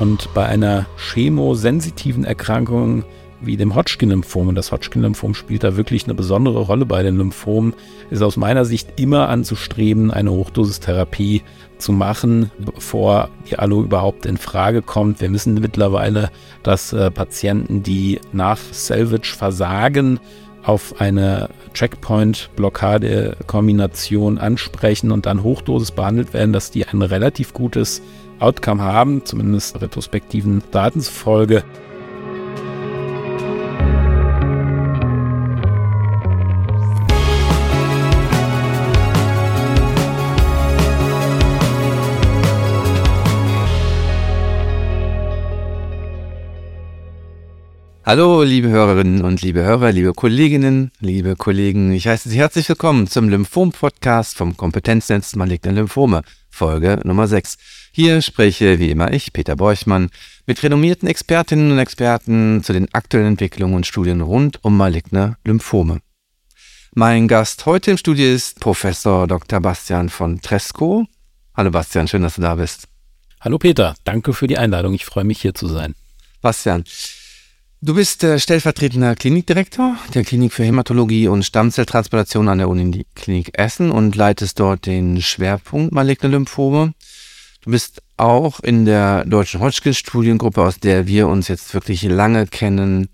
Und bei einer chemosensitiven Erkrankung wie dem Hodgkin-Lymphom, und das Hodgkin-Lymphom spielt da wirklich eine besondere Rolle bei den Lymphomen, ist aus meiner Sicht immer anzustreben, eine Hochdosistherapie zu machen, bevor die Alu überhaupt in Frage kommt. Wir wissen mittlerweile, dass äh, Patienten, die nach Salvage versagen, auf eine Checkpoint-Blockade-Kombination ansprechen und dann Hochdosis behandelt werden, dass die ein relativ gutes Outcome haben, zumindest retrospektiven Daten zufolge. Hallo, liebe Hörerinnen und liebe Hörer, liebe Kolleginnen, liebe Kollegen. Ich heiße Sie herzlich willkommen zum Lymphom-Podcast vom Kompetenznetz Maligne Lymphome, Folge Nummer 6. Hier spreche wie immer ich, Peter Borchmann, mit renommierten Expertinnen und Experten zu den aktuellen Entwicklungen und Studien rund um maligne Lymphome. Mein Gast heute im Studio ist Professor Dr. Bastian von Tresco. Hallo Bastian, schön, dass du da bist. Hallo Peter, danke für die Einladung. Ich freue mich hier zu sein. Bastian, Du bist äh, stellvertretender Klinikdirektor der Klinik für Hämatologie und Stammzelltransplantation an der Uniklinik Essen und leitest dort den Schwerpunkt maligne Lymphome. Du bist auch in der deutschen Hodgkin-Studiengruppe, aus der wir uns jetzt wirklich lange kennen,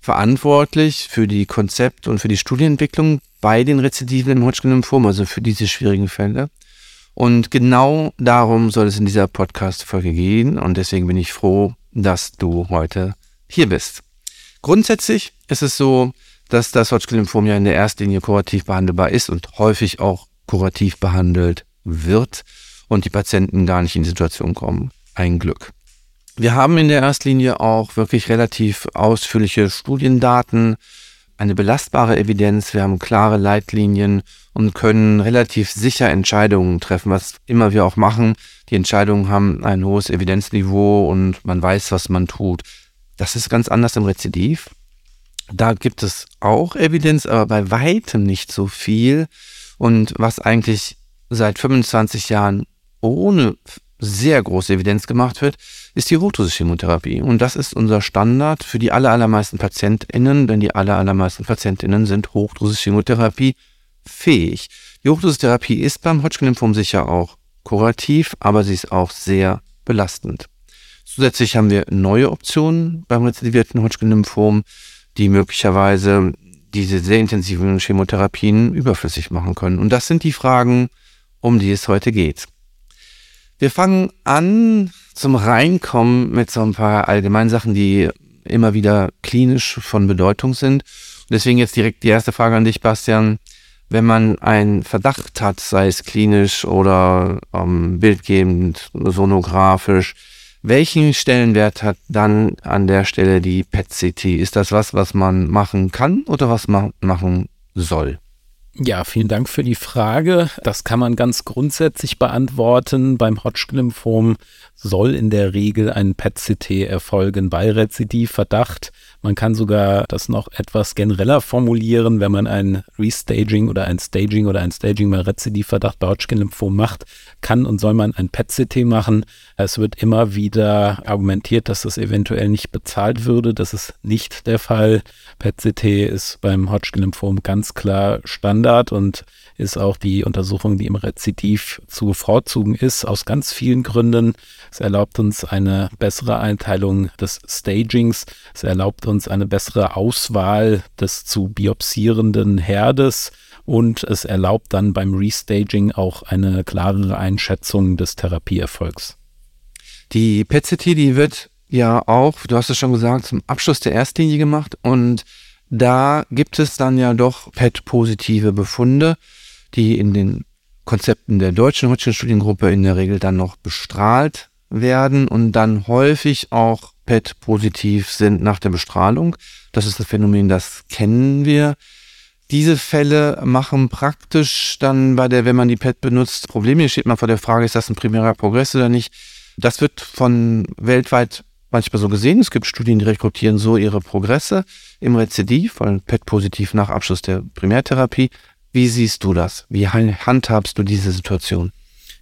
verantwortlich für die Konzept- und für die Studienentwicklung bei den Rezidiven im Hodgkin-Lymphom, also für diese schwierigen Fälle. Und genau darum soll es in dieser Podcast-Folge gehen. Und deswegen bin ich froh, dass du heute hier bist. Grundsätzlich ist es so, dass das Hodgkin-Lymphom ja in der ersten Linie kurativ behandelbar ist und häufig auch kurativ behandelt wird und die Patienten gar nicht in die Situation kommen. Ein Glück. Wir haben in der Erstlinie auch wirklich relativ ausführliche Studiendaten, eine belastbare Evidenz, wir haben klare Leitlinien und können relativ sicher Entscheidungen treffen, was immer wir auch machen. Die Entscheidungen haben ein hohes Evidenzniveau und man weiß, was man tut. Das ist ganz anders im Rezidiv. Da gibt es auch Evidenz, aber bei weitem nicht so viel. Und was eigentlich seit 25 Jahren ohne sehr große Evidenz gemacht wird, ist die Rotosis-Chemotherapie. Und das ist unser Standard für die allermeisten PatientInnen, denn die allermeisten PatientInnen sind Hochdosis-Chemotherapie fähig. Die Hochdosistherapie ist beim Hodgkin-Lymphom sicher auch kurativ, aber sie ist auch sehr belastend. Zusätzlich haben wir neue Optionen beim rezidivierten Hodgkin-Lymphom, die möglicherweise diese sehr intensiven Chemotherapien überflüssig machen können. Und das sind die Fragen, um die es heute geht. Wir fangen an zum Reinkommen mit so ein paar allgemeinen Sachen, die immer wieder klinisch von Bedeutung sind. Und deswegen jetzt direkt die erste Frage an dich, Bastian. Wenn man einen Verdacht hat, sei es klinisch oder ähm, bildgebend, sonografisch, welchen Stellenwert hat dann an der Stelle die PET-CT? Ist das was, was man machen kann oder was man machen soll? Ja, vielen Dank für die Frage. Das kann man ganz grundsätzlich beantworten. Beim Hodgkin-Lymphom soll in der Regel ein PET-CT erfolgen bei Rezidivverdacht. Man kann sogar das noch etwas genereller formulieren, wenn man ein Restaging oder ein Staging oder ein Staging bei Rezidivverdacht bei Hodgkin-Lymphom macht, kann und soll man ein PET-CT machen. Es wird immer wieder argumentiert, dass das eventuell nicht bezahlt würde. Das ist nicht der Fall. PET-CT ist beim Hodgkin-Lymphom ganz klar Standard und ist auch die Untersuchung, die im Rezidiv zu bevorzugen ist, aus ganz vielen Gründen. Es erlaubt uns eine bessere Einteilung des Stagings. Es erlaubt uns eine bessere Auswahl des zu biopsierenden Herdes und es erlaubt dann beim Restaging auch eine klarere Einschätzung des Therapieerfolgs. Die PET-CT, die wird ja auch, du hast es schon gesagt, zum Abschluss der Erstlinie gemacht und da gibt es dann ja doch PET-positive Befunde die in den Konzepten der deutschen Hodgkin-Studiengruppe in der Regel dann noch bestrahlt werden und dann häufig auch PET-positiv sind nach der Bestrahlung. Das ist das Phänomen, das kennen wir. Diese Fälle machen praktisch dann bei der, wenn man die PET benutzt, Probleme. Hier steht man vor der Frage, ist das ein primärer Progress oder nicht? Das wird von weltweit manchmal so gesehen. Es gibt Studien, die rekrutieren so ihre Progresse im Rezidiv, weil PET positiv nach Abschluss der Primärtherapie. Wie siehst du das? Wie handhabst du diese Situation?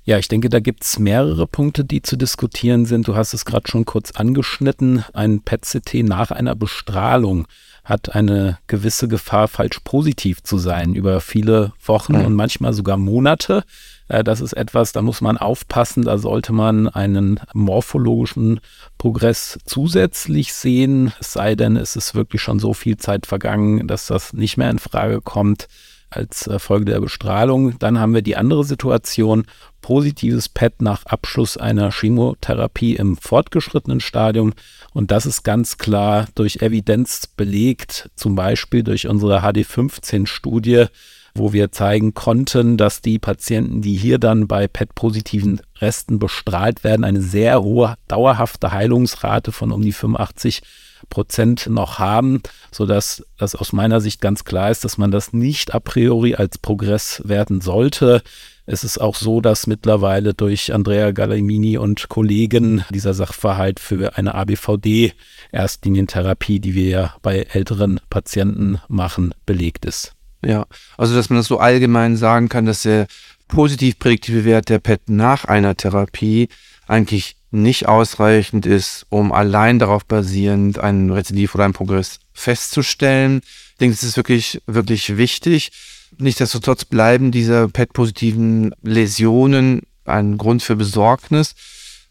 Ja, ich denke, da gibt es mehrere Punkte, die zu diskutieren sind. Du hast es gerade schon kurz angeschnitten. Ein PET-CT nach einer Bestrahlung hat eine gewisse Gefahr, falsch positiv zu sein über viele Wochen mhm. und manchmal sogar Monate. Äh, das ist etwas, da muss man aufpassen, da sollte man einen morphologischen Progress zusätzlich sehen, es sei denn, es ist wirklich schon so viel Zeit vergangen, dass das nicht mehr in Frage kommt als äh, Folge der Bestrahlung. Dann haben wir die andere Situation, positives PET nach Abschluss einer Chemotherapie im fortgeschrittenen Stadium. Und das ist ganz klar durch Evidenz belegt, zum Beispiel durch unsere HD15-Studie, wo wir zeigen konnten, dass die Patienten, die hier dann bei PET-positiven Resten bestrahlt werden, eine sehr hohe dauerhafte Heilungsrate von um die 85 Prozent noch haben, sodass das aus meiner Sicht ganz klar ist, dass man das nicht a priori als Progress werten sollte. Es ist auch so, dass mittlerweile durch Andrea Gallimini und Kollegen dieser Sachverhalt für eine ABVD-Erstlinientherapie, die wir ja bei älteren Patienten machen, belegt ist. Ja, also dass man das so allgemein sagen kann, dass der positiv prädiktive Wert der PET nach einer Therapie eigentlich nicht ausreichend ist, um allein darauf basierend einen Rezidiv oder einen Progress festzustellen. Ich denke, es ist wirklich, wirklich wichtig. Nichtsdestotrotz bleiben diese PET-positiven Läsionen ein Grund für Besorgnis.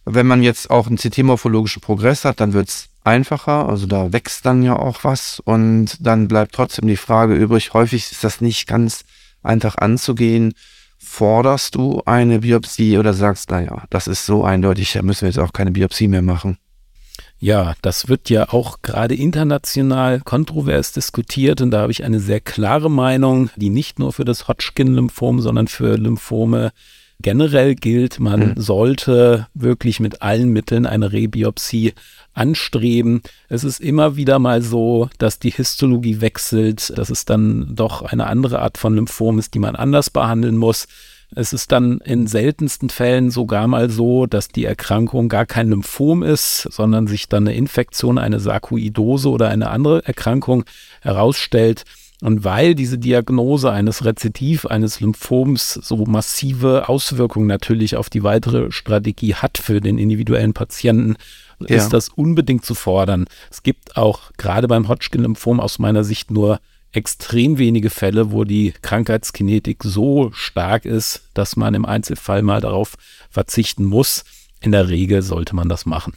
Wenn man jetzt auch einen CT-morphologischen Progress hat, dann wird es einfacher. Also da wächst dann ja auch was und dann bleibt trotzdem die Frage übrig. Häufig ist das nicht ganz einfach anzugehen. Forderst du eine Biopsie oder sagst, naja, das ist so eindeutig, da müssen wir jetzt auch keine Biopsie mehr machen? Ja, das wird ja auch gerade international kontrovers diskutiert und da habe ich eine sehr klare Meinung, die nicht nur für das Hodgkin-Lymphom, sondern für Lymphome generell gilt. Man mhm. sollte wirklich mit allen Mitteln eine Rebiopsie anstreben. Es ist immer wieder mal so, dass die Histologie wechselt, dass es dann doch eine andere Art von Lymphom ist, die man anders behandeln muss. Es ist dann in seltensten Fällen sogar mal so, dass die Erkrankung gar kein Lymphom ist, sondern sich dann eine Infektion, eine Sarkoidose oder eine andere Erkrankung herausstellt. Und weil diese Diagnose eines Rezidiv, eines Lymphoms so massive Auswirkungen natürlich auf die weitere Strategie hat für den individuellen Patienten, ja. ist das unbedingt zu fordern. Es gibt auch gerade beim Hodgkin-Lymphom aus meiner Sicht nur extrem wenige Fälle, wo die Krankheitskinetik so stark ist, dass man im Einzelfall mal darauf verzichten muss. In der Regel sollte man das machen.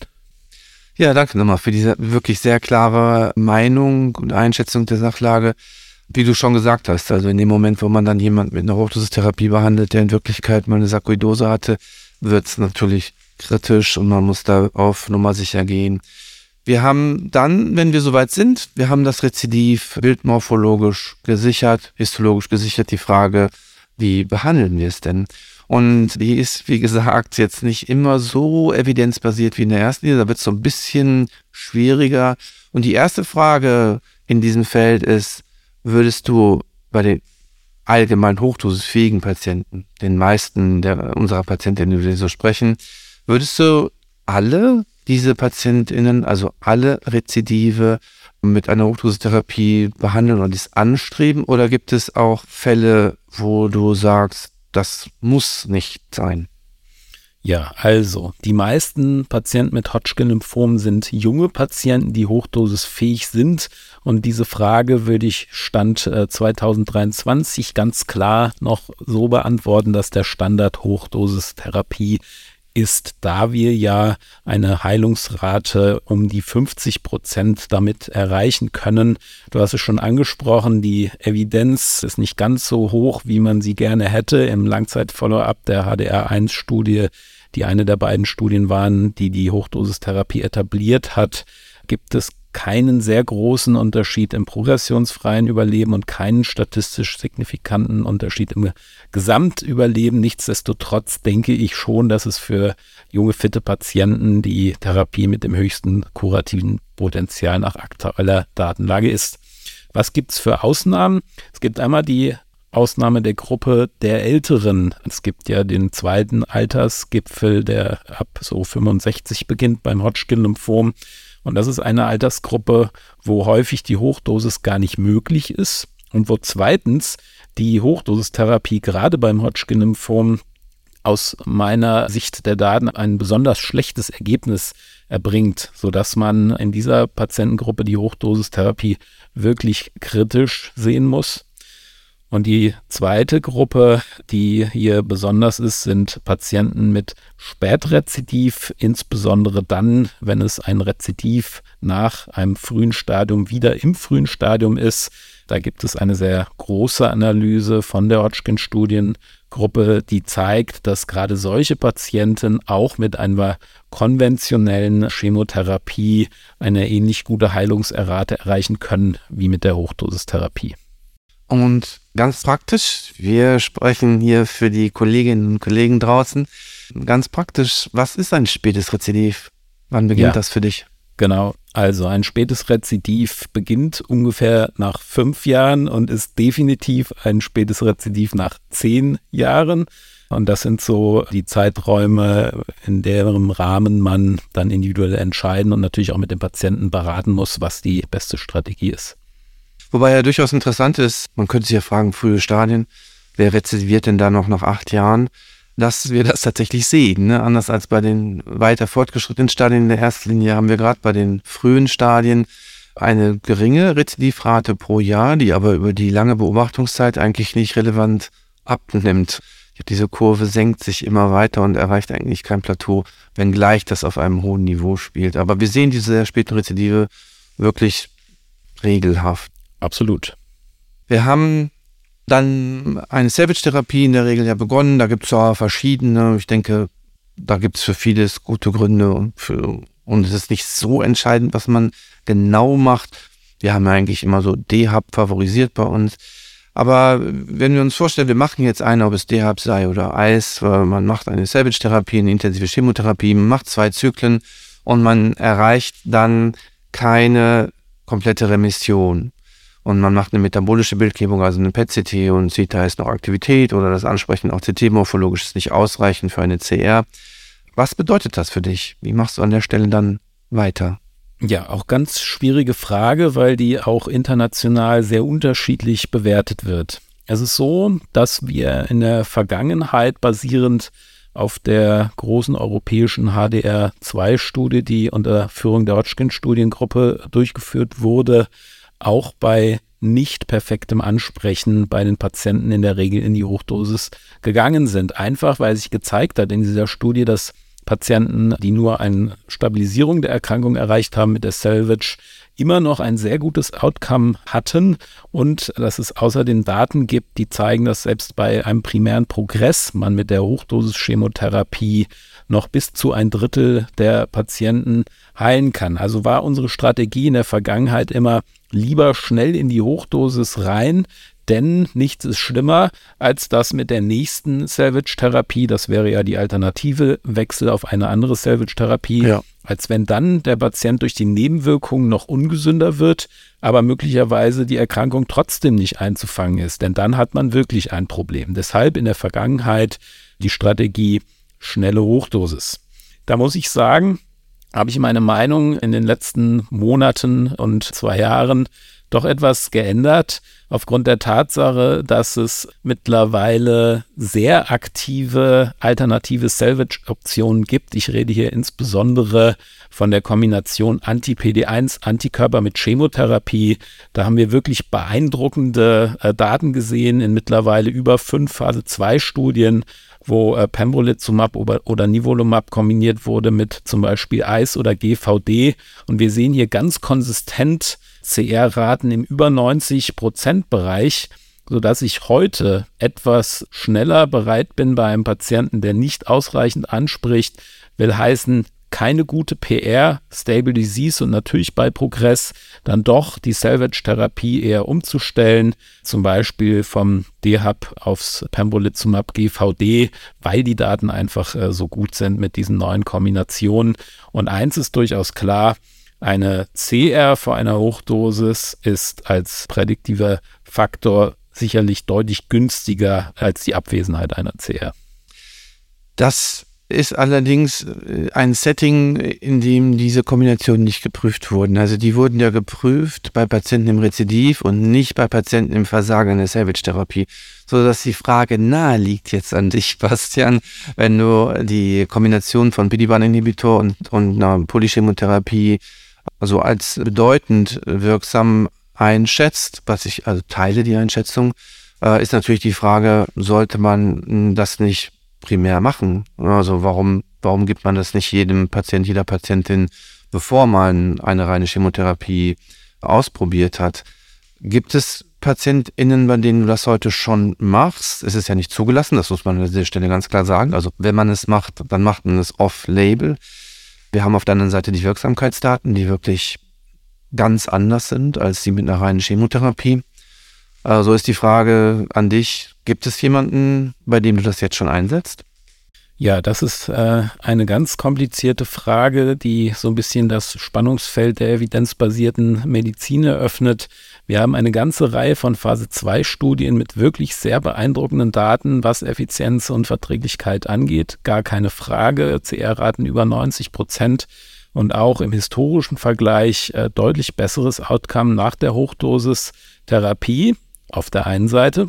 Ja, danke nochmal für diese wirklich sehr klare Meinung und Einschätzung der Sachlage. Wie du schon gesagt hast, also in dem Moment, wo man dann jemand mit einer Hochdosistherapie behandelt, der in Wirklichkeit mal eine Sarkoidose hatte, wird es natürlich kritisch und man muss da auf Nummer sicher gehen. Wir haben dann, wenn wir soweit sind, wir haben das Rezidiv bildmorphologisch gesichert, histologisch gesichert, die Frage, wie behandeln wir es denn? Und die ist, wie gesagt, jetzt nicht immer so evidenzbasiert wie in der ersten Linie, da wird es so ein bisschen schwieriger. Und die erste Frage in diesem Feld ist, würdest du bei den allgemein hochdosisfähigen Patienten, den meisten der, unserer Patienten, die wir so sprechen, Würdest du alle diese PatientInnen, also alle Rezidive mit einer Hochdosistherapie behandeln oder dies anstreben? Oder gibt es auch Fälle, wo du sagst, das muss nicht sein? Ja, also die meisten Patienten mit Hodgkin-Lymphom sind junge Patienten, die hochdosisfähig sind. Und diese Frage würde ich Stand äh, 2023 ganz klar noch so beantworten, dass der Standard Hochdosistherapie ist, da wir ja eine Heilungsrate um die 50 Prozent damit erreichen können. Du hast es schon angesprochen, die Evidenz ist nicht ganz so hoch, wie man sie gerne hätte. Im Langzeit-Follow-up der HDR1-Studie, die eine der beiden Studien waren, die die Hochdosistherapie etabliert hat, gibt es keinen sehr großen Unterschied im progressionsfreien Überleben und keinen statistisch signifikanten Unterschied im Gesamtüberleben. Nichtsdestotrotz denke ich schon, dass es für junge, fitte Patienten die Therapie mit dem höchsten kurativen Potenzial nach aktueller Datenlage ist. Was gibt es für Ausnahmen? Es gibt einmal die Ausnahme der Gruppe der Älteren. Es gibt ja den zweiten Altersgipfel, der ab so 65 beginnt beim Hodgkin-Lymphom. Und das ist eine Altersgruppe, wo häufig die Hochdosis gar nicht möglich ist und wo zweitens die Hochdosistherapie gerade beim Hodgkin-Lymphom aus meiner Sicht der Daten ein besonders schlechtes Ergebnis erbringt, sodass man in dieser Patientengruppe die Hochdosistherapie wirklich kritisch sehen muss. Und die zweite Gruppe, die hier besonders ist, sind Patienten mit Spätrezidiv, insbesondere dann, wenn es ein Rezidiv nach einem frühen Stadium wieder im frühen Stadium ist. Da gibt es eine sehr große Analyse von der Hodgkin-Studiengruppe, die zeigt, dass gerade solche Patienten auch mit einer konventionellen Chemotherapie eine ähnlich gute Heilungserrate erreichen können wie mit der Hochdosistherapie. Und ganz praktisch, wir sprechen hier für die Kolleginnen und Kollegen draußen. Ganz praktisch, was ist ein spätes Rezidiv? Wann beginnt ja, das für dich? Genau, also ein spätes Rezidiv beginnt ungefähr nach fünf Jahren und ist definitiv ein spätes Rezidiv nach zehn Jahren. Und das sind so die Zeiträume, in deren Rahmen man dann individuell entscheiden und natürlich auch mit dem Patienten beraten muss, was die beste Strategie ist. Wobei ja durchaus interessant ist, man könnte sich ja fragen, frühe Stadien, wer rezidiviert denn da noch nach acht Jahren, dass wir das tatsächlich sehen. Ne? Anders als bei den weiter fortgeschrittenen Stadien in der Erstlinie haben wir gerade bei den frühen Stadien eine geringe Rezidivrate pro Jahr, die aber über die lange Beobachtungszeit eigentlich nicht relevant abnimmt. Diese Kurve senkt sich immer weiter und erreicht eigentlich kein Plateau, wenngleich das auf einem hohen Niveau spielt. Aber wir sehen diese sehr späten Rezidive wirklich regelhaft. Absolut. Wir haben dann eine Savage-Therapie in der Regel ja begonnen. Da gibt es ja verschiedene. Ich denke, da gibt es für vieles gute Gründe und, für, und es ist nicht so entscheidend, was man genau macht. Wir haben ja eigentlich immer so D-Hub favorisiert bei uns. Aber wenn wir uns vorstellen, wir machen jetzt eine, ob es D-Hub sei oder Eis, man macht eine Savage-Therapie, eine intensive Chemotherapie, man macht zwei Zyklen und man erreicht dann keine komplette Remission und man macht eine metabolische Bildgebung, also eine PET-CT und sieht, da ist noch Aktivität oder das Ansprechen auch CT-morphologisch ist nicht ausreichend für eine CR. Was bedeutet das für dich? Wie machst du an der Stelle dann weiter? Ja, auch ganz schwierige Frage, weil die auch international sehr unterschiedlich bewertet wird. Es ist so, dass wir in der Vergangenheit basierend auf der großen europäischen HDR2-Studie, die unter Führung der Hodgkin-Studiengruppe durchgeführt wurde, auch bei nicht perfektem Ansprechen bei den Patienten in der Regel in die Hochdosis gegangen sind. Einfach weil sich gezeigt hat in dieser Studie, dass Patienten, die nur eine Stabilisierung der Erkrankung erreicht haben mit der Salvage, immer noch ein sehr gutes Outcome hatten und dass es außerdem Daten gibt, die zeigen, dass selbst bei einem primären Progress man mit der Hochdosis-Chemotherapie noch bis zu ein Drittel der Patienten heilen kann. Also war unsere Strategie in der Vergangenheit immer lieber schnell in die Hochdosis rein, denn nichts ist schlimmer als das mit der nächsten Salvage-Therapie, das wäre ja die alternative Wechsel auf eine andere Salvage-Therapie, ja. als wenn dann der Patient durch die Nebenwirkungen noch ungesünder wird, aber möglicherweise die Erkrankung trotzdem nicht einzufangen ist, denn dann hat man wirklich ein Problem. Deshalb in der Vergangenheit die Strategie schnelle Hochdosis. Da muss ich sagen, habe ich meine Meinung in den letzten Monaten und zwei Jahren doch etwas geändert, aufgrund der Tatsache, dass es mittlerweile sehr aktive alternative Salvage-Optionen gibt. Ich rede hier insbesondere von der Kombination Anti-PD1, Antikörper mit Chemotherapie. Da haben wir wirklich beeindruckende äh, Daten gesehen in mittlerweile über fünf Phase 2 Studien wo äh, Pembrolizumab oder, oder Nivolumab kombiniert wurde mit zum Beispiel Eis oder GVD. Und wir sehen hier ganz konsistent CR-Raten im über 90 Prozent Bereich, sodass ich heute etwas schneller bereit bin bei einem Patienten, der nicht ausreichend anspricht, will heißen, keine gute PR, Stable Disease und natürlich bei Progress dann doch die Salvage-Therapie eher umzustellen, zum Beispiel vom DHAP aufs Pembrolizumab GVD, weil die Daten einfach äh, so gut sind mit diesen neuen Kombinationen. Und eins ist durchaus klar, eine CR vor einer Hochdosis ist als prädiktiver Faktor sicherlich deutlich günstiger als die Abwesenheit einer CR. Das ist allerdings äh, ein Setting, in dem diese Kombinationen nicht geprüft wurden. Also die wurden ja geprüft bei Patienten im Rezidiv und nicht bei Patienten im Versagen der Salvage-Therapie. So dass die Frage nahe liegt jetzt an dich, Bastian, wenn du die Kombination von PD-1-Inhibitor und, und einer Polychemotherapie also als bedeutend wirksam einschätzt, was ich also teile die Einschätzung, äh, ist natürlich die Frage, sollte man das nicht primär machen? Also warum, warum gibt man das nicht jedem Patient, jeder Patientin, bevor man eine reine Chemotherapie ausprobiert hat? Gibt es PatientInnen, bei denen du das heute schon machst? Es ist ja nicht zugelassen, das muss man an dieser Stelle ganz klar sagen. Also wenn man es macht, dann macht man es off-label. Wir haben auf der anderen Seite die Wirksamkeitsdaten, die wirklich ganz anders sind als die mit einer reinen Chemotherapie. Also ist die Frage an dich, gibt es jemanden, bei dem du das jetzt schon einsetzt? Ja, das ist äh, eine ganz komplizierte Frage, die so ein bisschen das Spannungsfeld der evidenzbasierten Medizin eröffnet. Wir haben eine ganze Reihe von Phase-2-Studien mit wirklich sehr beeindruckenden Daten, was Effizienz und Verträglichkeit angeht. Gar keine Frage. CR-Raten über 90 Prozent und auch im historischen Vergleich äh, deutlich besseres Outcome nach der Hochdosis-Therapie auf der einen Seite.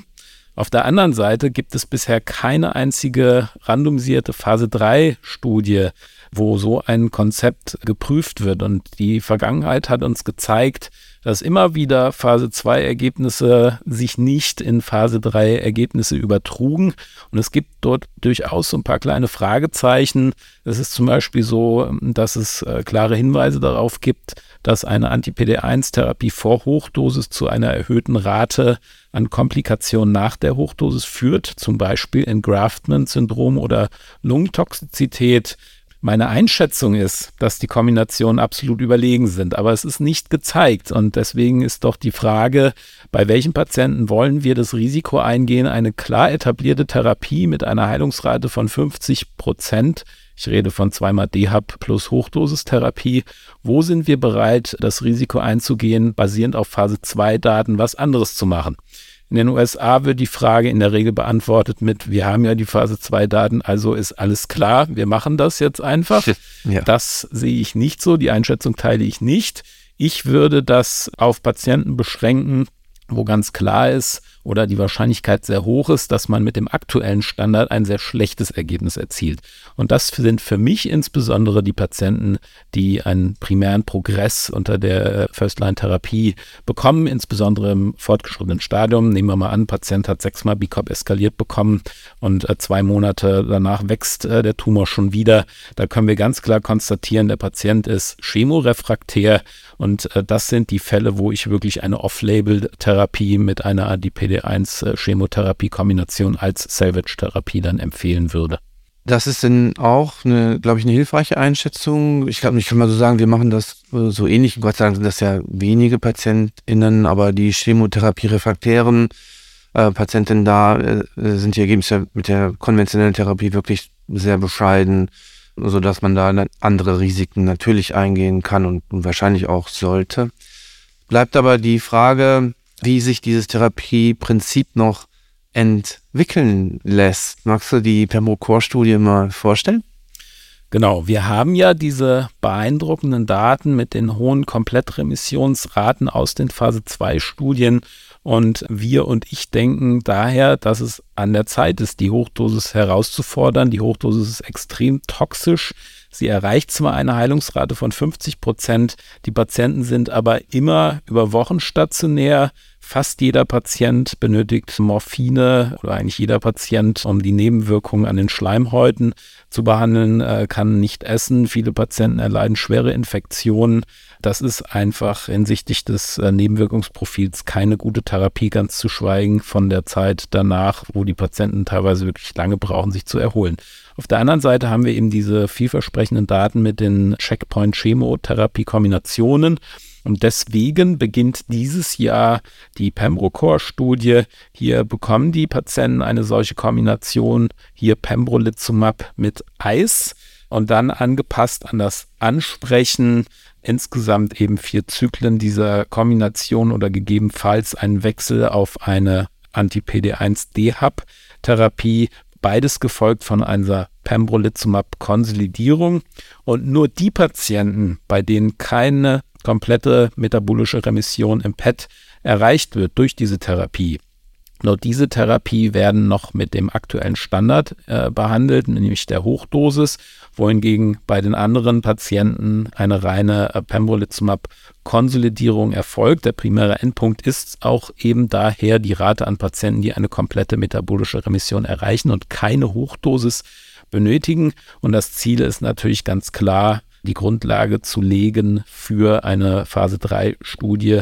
Auf der anderen Seite gibt es bisher keine einzige randomisierte Phase 3 Studie, wo so ein Konzept geprüft wird. Und die Vergangenheit hat uns gezeigt, dass immer wieder Phase 2 Ergebnisse sich nicht in Phase 3 Ergebnisse übertrugen. Und es gibt dort durchaus so ein paar kleine Fragezeichen. Es ist zum Beispiel so, dass es äh, klare Hinweise darauf gibt, dass eine Anti-PD1-Therapie vor Hochdosis zu einer erhöhten Rate an Komplikationen nach der Hochdosis führt, zum Beispiel Engraftment-Syndrom oder Lungentoxizität. Meine Einschätzung ist, dass die Kombinationen absolut überlegen sind, aber es ist nicht gezeigt und deswegen ist doch die Frage, bei welchen Patienten wollen wir das Risiko eingehen, eine klar etablierte Therapie mit einer Heilungsrate von 50 Prozent ich rede von zweimal DHAP plus Hochdosistherapie. Wo sind wir bereit, das Risiko einzugehen, basierend auf Phase 2 Daten was anderes zu machen? In den USA wird die Frage in der Regel beantwortet mit, wir haben ja die Phase 2 Daten, also ist alles klar, wir machen das jetzt einfach. Ja. Das sehe ich nicht so, die Einschätzung teile ich nicht. Ich würde das auf Patienten beschränken, wo ganz klar ist oder die Wahrscheinlichkeit sehr hoch ist, dass man mit dem aktuellen Standard ein sehr schlechtes Ergebnis erzielt. Und das sind für mich insbesondere die Patienten, die einen primären Progress unter der First-Line-Therapie bekommen, insbesondere im fortgeschrittenen Stadium. Nehmen wir mal an, Patient hat sechsmal BICOP eskaliert bekommen und äh, zwei Monate danach wächst äh, der Tumor schon wieder. Da können wir ganz klar konstatieren, der Patient ist chemorefraktär und äh, das sind die Fälle, wo ich wirklich eine Off-Label-Therapie mit einer ADPD1-Chemotherapie-Kombination als Salvage-Therapie dann empfehlen würde. Das ist dann auch glaube ich, eine hilfreiche Einschätzung. Ich glaube, ich kann mal so sagen, wir machen das äh, so ähnlich. Gott sei Dank sind das ja wenige PatientInnen, aber die Chemotherapie-refraktären äh, Patientinnen da äh, sind die Ergebnisse mit der konventionellen Therapie wirklich sehr bescheiden so dass man da andere Risiken natürlich eingehen kann und wahrscheinlich auch sollte. Bleibt aber die Frage, wie sich dieses Therapieprinzip noch entwickeln lässt. Magst du die Pembrokor-Studie mal vorstellen? Genau, wir haben ja diese beeindruckenden Daten mit den hohen Komplettremissionsraten aus den Phase 2 Studien und wir und ich denken daher, dass es an der Zeit ist, die Hochdosis herauszufordern. Die Hochdosis ist extrem toxisch. Sie erreicht zwar eine Heilungsrate von 50 Prozent, die Patienten sind aber immer über Wochen stationär. Fast jeder Patient benötigt Morphine oder eigentlich jeder Patient, um die Nebenwirkungen an den Schleimhäuten zu behandeln, äh, kann nicht essen. Viele Patienten erleiden schwere Infektionen. Das ist einfach hinsichtlich des äh, Nebenwirkungsprofils keine gute Therapie, ganz zu schweigen von der Zeit danach, wo die Patienten teilweise wirklich lange brauchen, sich zu erholen. Auf der anderen Seite haben wir eben diese vielversprechenden Daten mit den Checkpoint-Chemotherapie-Kombinationen. Und deswegen beginnt dieses Jahr die Pembrokor-Studie. Hier bekommen die Patienten eine solche Kombination, hier Pembrolizumab mit Eis und dann angepasst an das Ansprechen insgesamt eben vier Zyklen dieser Kombination oder gegebenenfalls einen Wechsel auf eine Anti-PD1-DHAP-Therapie beides gefolgt von einer Pembrolizumab-Konsolidierung. Und nur die Patienten, bei denen keine komplette metabolische Remission im PET erreicht wird durch diese Therapie, nur diese Therapie werden noch mit dem aktuellen Standard äh, behandelt, nämlich der Hochdosis, wohingegen bei den anderen Patienten eine reine äh, Pembrolizumab-Konsolidierung erfolgt. Der primäre Endpunkt ist auch eben daher die Rate an Patienten, die eine komplette metabolische Remission erreichen und keine Hochdosis benötigen. Und das Ziel ist natürlich ganz klar, die Grundlage zu legen für eine Phase 3 Studie,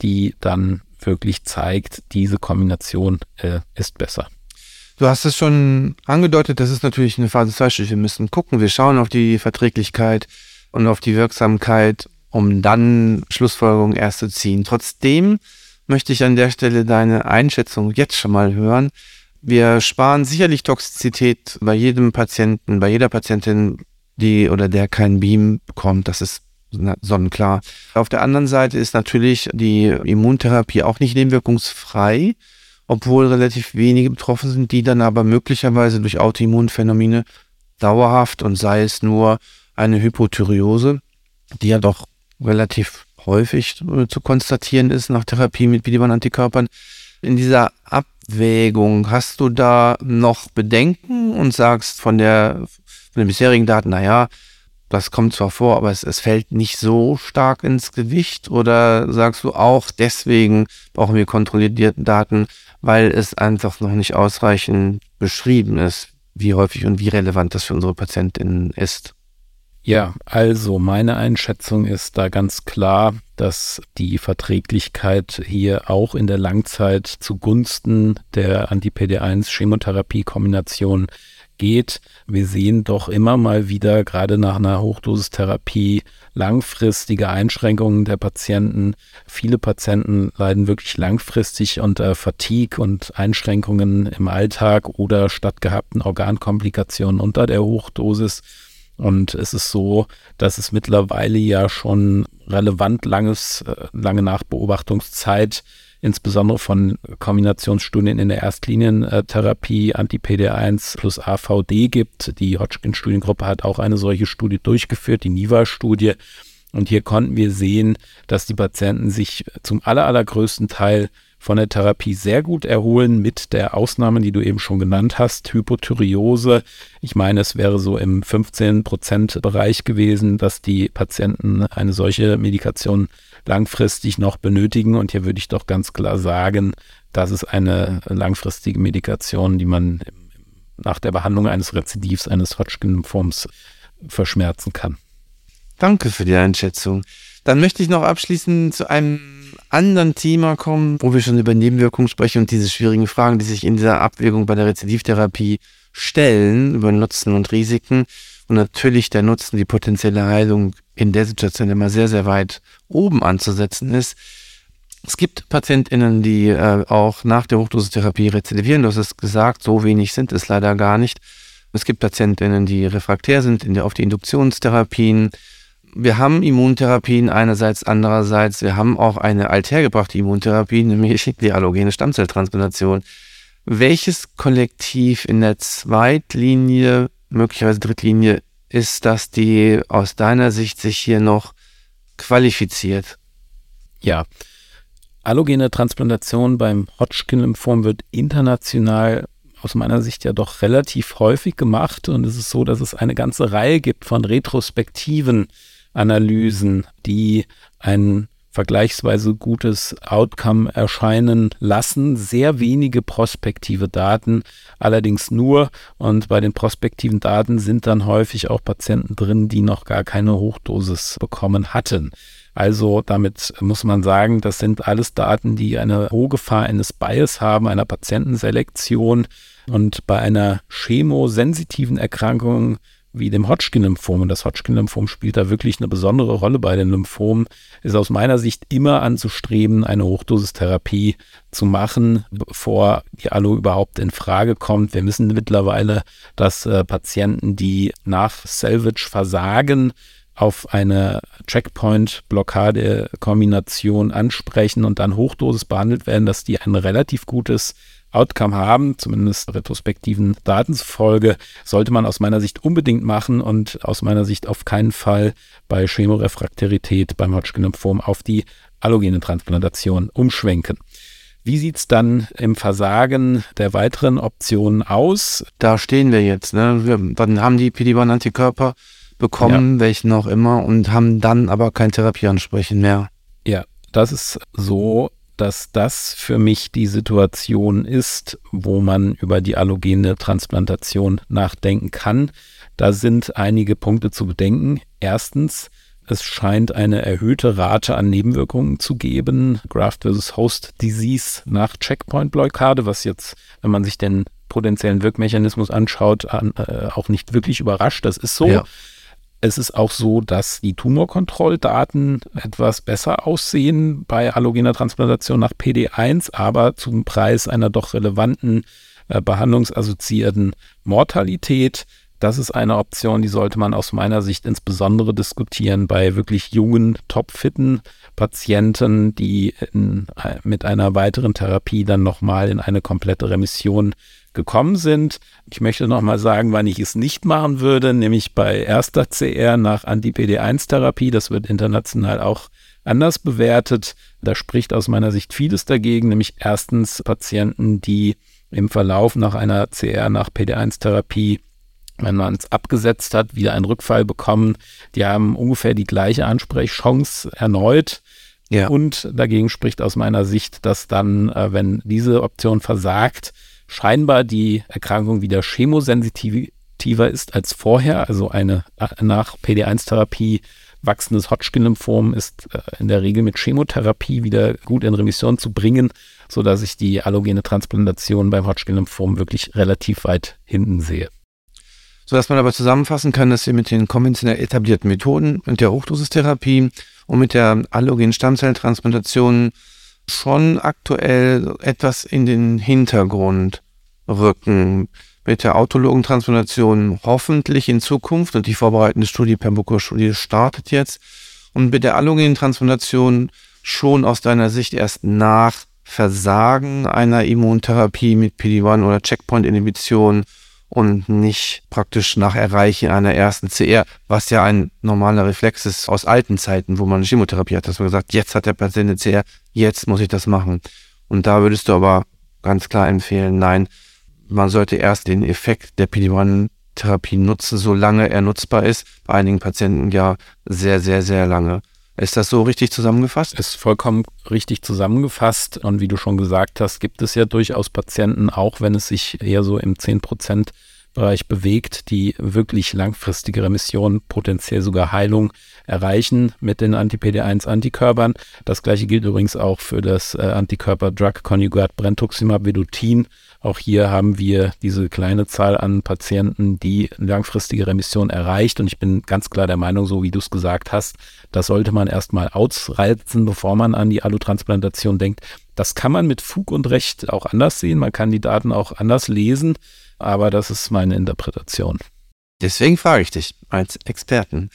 die dann wirklich zeigt, diese Kombination äh, ist besser. Du hast es schon angedeutet, das ist natürlich eine Phase 2 Studie. Wir müssen gucken, wir schauen auf die Verträglichkeit und auf die Wirksamkeit, um dann Schlussfolgerungen erst zu ziehen. Trotzdem möchte ich an der Stelle deine Einschätzung jetzt schon mal hören. Wir sparen sicherlich Toxizität bei jedem Patienten, bei jeder Patientin, die oder der keinen Beam bekommt. Das ist sonnenklar. Auf der anderen Seite ist natürlich die Immuntherapie auch nicht nebenwirkungsfrei, obwohl relativ wenige betroffen sind, die dann aber möglicherweise durch Autoimmunphänomene dauerhaft und sei es nur eine Hypothyreose, die ja doch relativ häufig äh, zu konstatieren ist nach Therapie mit PD-1-Antikörpern. In dieser Abwägung hast du da noch Bedenken und sagst von der von den bisherigen Daten, naja, das kommt zwar vor, aber es, es fällt nicht so stark ins Gewicht? Oder sagst du auch, deswegen brauchen wir kontrollierte Daten, weil es einfach noch nicht ausreichend beschrieben ist, wie häufig und wie relevant das für unsere Patientinnen ist? Ja, also meine Einschätzung ist da ganz klar, dass die Verträglichkeit hier auch in der Langzeit zugunsten der Anti-PD1-Chemotherapie-Kombination geht. Wir sehen doch immer mal wieder, gerade nach einer Hochdosistherapie, langfristige Einschränkungen der Patienten. Viele Patienten leiden wirklich langfristig unter Fatigue und Einschränkungen im Alltag oder stattgehabten Organkomplikationen unter der Hochdosis. Und es ist so, dass es mittlerweile ja schon relevant langes, äh, lange Nachbeobachtungszeit insbesondere von Kombinationsstudien in der Erstlinientherapie Anti-PD1 plus AVD gibt. Die Hodgkin-Studiengruppe hat auch eine solche Studie durchgeführt, die NIVA-Studie. Und hier konnten wir sehen, dass die Patienten sich zum aller, allergrößten Teil von der Therapie sehr gut erholen, mit der Ausnahme, die du eben schon genannt hast, Hypothyreose. Ich meine, es wäre so im 15-Prozent-Bereich gewesen, dass die Patienten eine solche Medikation langfristig noch benötigen. Und hier würde ich doch ganz klar sagen, das ist eine langfristige Medikation, die man nach der Behandlung eines Rezidivs eines Hodgkin-Lymphoms verschmerzen kann. Danke für die Einschätzung. Dann möchte ich noch abschließend zu einem anderen Thema kommen, wo wir schon über Nebenwirkungen sprechen und diese schwierigen Fragen, die sich in dieser Abwägung bei der Rezidivtherapie stellen, über Nutzen und Risiken. Und natürlich der Nutzen, die potenzielle Heilung in der Situation immer sehr, sehr weit oben anzusetzen ist. Es gibt PatientInnen, die äh, auch nach der Hochdosistherapie rezidivieren. Du hast es gesagt, so wenig sind es leider gar nicht. Es gibt PatientInnen, die refraktär sind in der, auf die Induktionstherapien. Wir haben Immuntherapien einerseits, andererseits, wir haben auch eine althergebrachte Immuntherapie, nämlich die allogene Stammzelltransplantation. Welches Kollektiv in der Zweitlinie, möglicherweise Drittlinie, ist das, die aus deiner Sicht sich hier noch qualifiziert? Ja, allogene Transplantation beim Hodgkin-Lymphom wird international aus meiner Sicht ja doch relativ häufig gemacht und es ist so, dass es eine ganze Reihe gibt von retrospektiven Analysen, die einen vergleichsweise gutes Outcome erscheinen lassen. Sehr wenige prospektive Daten, allerdings nur. Und bei den prospektiven Daten sind dann häufig auch Patienten drin, die noch gar keine Hochdosis bekommen hatten. Also damit muss man sagen, das sind alles Daten, die eine hohe Gefahr eines Bias haben, einer Patientenselektion. Und bei einer chemosensitiven Erkrankung wie dem Hodgkin-Lymphom. Und das Hodgkin-Lymphom spielt da wirklich eine besondere Rolle bei den Lymphomen. Ist aus meiner Sicht immer anzustreben, eine Hochdosistherapie zu machen, bevor die Allo überhaupt in Frage kommt. Wir wissen mittlerweile, dass äh, Patienten, die nach Salvage versagen, auf eine Checkpoint-Blockade-Kombination ansprechen und dann Hochdosis behandelt werden, dass die ein relativ gutes Outcome haben, zumindest retrospektiven Daten zufolge, sollte man aus meiner Sicht unbedingt machen und aus meiner Sicht auf keinen Fall bei Chemorefraktarität beim Hodgkin-Lymphom auf die allogene Transplantation umschwenken. Wie sieht es dann im Versagen der weiteren Optionen aus? Da stehen wir jetzt. Ne? Wir, dann haben die PD-1-Antikörper bekommen, ja. welchen auch immer, und haben dann aber kein Therapieansprechen mehr. Ja, das ist so, dass das für mich die Situation ist, wo man über die allogene Transplantation nachdenken kann. Da sind einige Punkte zu bedenken. Erstens, es scheint eine erhöhte Rate an Nebenwirkungen zu geben, Graft versus Host Disease nach Checkpoint-Blockade, was jetzt, wenn man sich den potenziellen Wirkmechanismus anschaut, an, äh, auch nicht wirklich überrascht. Das ist so. Ja. Es ist auch so, dass die Tumorkontrolldaten etwas besser aussehen bei allogener Transplantation nach PD1, aber zum Preis einer doch relevanten äh, behandlungsassoziierten Mortalität. Das ist eine Option, die sollte man aus meiner Sicht insbesondere diskutieren bei wirklich jungen, topfitten Patienten, die in, äh, mit einer weiteren Therapie dann nochmal in eine komplette Remission gekommen sind. Ich möchte nochmal sagen, wann ich es nicht machen würde, nämlich bei erster CR nach Anti-PD1-Therapie. Das wird international auch anders bewertet. Da spricht aus meiner Sicht vieles dagegen, nämlich erstens Patienten, die im Verlauf nach einer CR nach PD1-Therapie wenn man es abgesetzt hat, wieder einen Rückfall bekommen. Die haben ungefähr die gleiche Ansprechchance erneut. Ja. Und dagegen spricht aus meiner Sicht, dass dann, äh, wenn diese Option versagt, scheinbar die Erkrankung wieder chemosensitiver ist als vorher. Also eine nach PD1-Therapie wachsendes Hodgkin-Lymphom ist äh, in der Regel mit Chemotherapie wieder gut in Remission zu bringen, sodass ich die allogene Transplantation beim Hodgkin-Lymphom wirklich relativ weit hinten sehe sodass man aber zusammenfassen kann, dass wir mit den konventionell etablierten Methoden und der Hochdosistherapie und mit der allogenen Stammzelltransplantation schon aktuell etwas in den Hintergrund rücken. Mit der autologen Transplantation hoffentlich in Zukunft und die vorbereitende Studie Pembrokor-Studie startet jetzt und mit der allogenen Transplantation schon aus deiner Sicht erst nach Versagen einer Immuntherapie mit PD-1 oder Checkpoint-Inhibition und nicht praktisch nach Erreichen einer ersten CR, was ja ein normaler Reflex ist aus alten Zeiten, wo man Chemotherapie hat, dass man gesagt, jetzt hat der Patient eine CR, jetzt muss ich das machen. Und da würdest du aber ganz klar empfehlen, nein, man sollte erst den Effekt der PD-1-Therapie nutzen, solange er nutzbar ist. Bei einigen Patienten ja sehr, sehr, sehr lange. Ist das so richtig zusammengefasst? Ist vollkommen richtig zusammengefasst. Und wie du schon gesagt hast, gibt es ja durchaus Patienten, auch wenn es sich eher so im 10% Bereich bewegt, die wirklich langfristige Remission, potenziell sogar Heilung erreichen mit den Anti-PD1-Antikörpern. Das gleiche gilt übrigens auch für das äh, Antikörper-Drug-Konjugat Brentuximab Vedotin auch hier haben wir diese kleine Zahl an Patienten, die langfristige Remission erreicht. Und ich bin ganz klar der Meinung, so wie du es gesagt hast, das sollte man erstmal ausreizen, bevor man an die Allotransplantation denkt. Das kann man mit Fug und Recht auch anders sehen. Man kann die Daten auch anders lesen. Aber das ist meine Interpretation. Deswegen frage ich dich als Experten.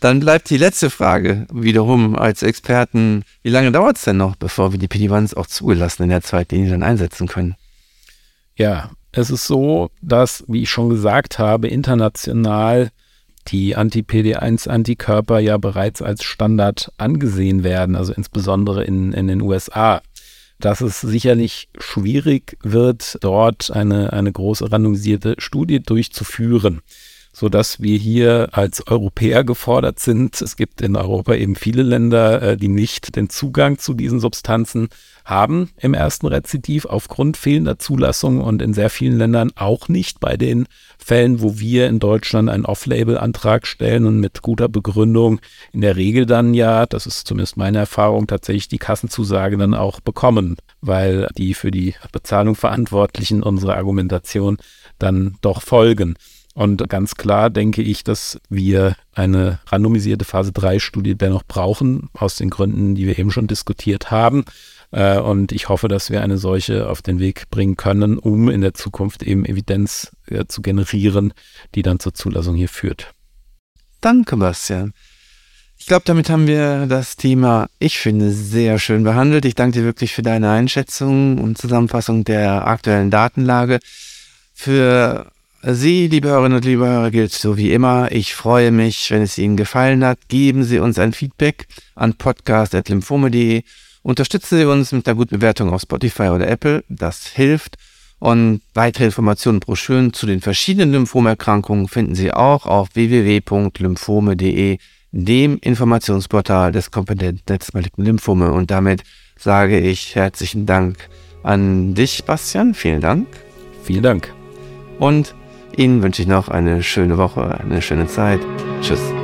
Dann bleibt die letzte Frage wiederum als Experten. Wie lange dauert es denn noch, bevor wir die PD-1s auch zugelassen in der Zweitlinie dann einsetzen können? Ja, es ist so, dass, wie ich schon gesagt habe, international die Anti-PD1-Antikörper ja bereits als Standard angesehen werden, also insbesondere in, in den USA. Dass es sicherlich schwierig wird, dort eine, eine große randomisierte Studie durchzuführen sodass wir hier als Europäer gefordert sind. Es gibt in Europa eben viele Länder, äh, die nicht den Zugang zu diesen Substanzen haben im ersten Rezidiv aufgrund fehlender Zulassung und in sehr vielen Ländern auch nicht bei den Fällen, wo wir in Deutschland einen Off-Label-Antrag stellen und mit guter Begründung in der Regel dann ja, das ist zumindest meine Erfahrung, tatsächlich die Kassenzusage dann auch bekommen, weil die für die Bezahlung Verantwortlichen unsere Argumentation dann doch folgen. Und ganz klar denke ich, dass wir eine randomisierte Phase 3 Studie dennoch brauchen, aus den Gründen, die wir eben schon diskutiert haben. Äh, und ich hoffe, dass wir eine solche auf den Weg bringen können, um in der Zukunft eben Evidenz äh, zu generieren, die dann zur Zulassung hier führt. Danke, Bastian. Ich glaube, damit haben wir das Thema, ich finde, sehr schön behandelt. Ich danke dir wirklich für deine Einschätzung und Zusammenfassung der aktuellen Datenlage. Für Sie, liebe Hörerinnen und liebe Hörer, gilt so wie immer. Ich freue mich, wenn es Ihnen gefallen hat. Geben Sie uns ein Feedback an podcast.lymphome.de. Unterstützen Sie uns mit einer guten Bewertung auf Spotify oder Apple. Das hilft. Und weitere Informationen und Broschüren zu den verschiedenen Lymphomerkrankungen finden Sie auch auf www.lymphome.de dem Informationsportal des kompetenten Netzmalignen Lymphome. Und damit sage ich herzlichen Dank an dich, Bastian. Vielen Dank. Vielen Dank. Und Ihnen wünsche ich noch eine schöne Woche, eine schöne Zeit. Tschüss.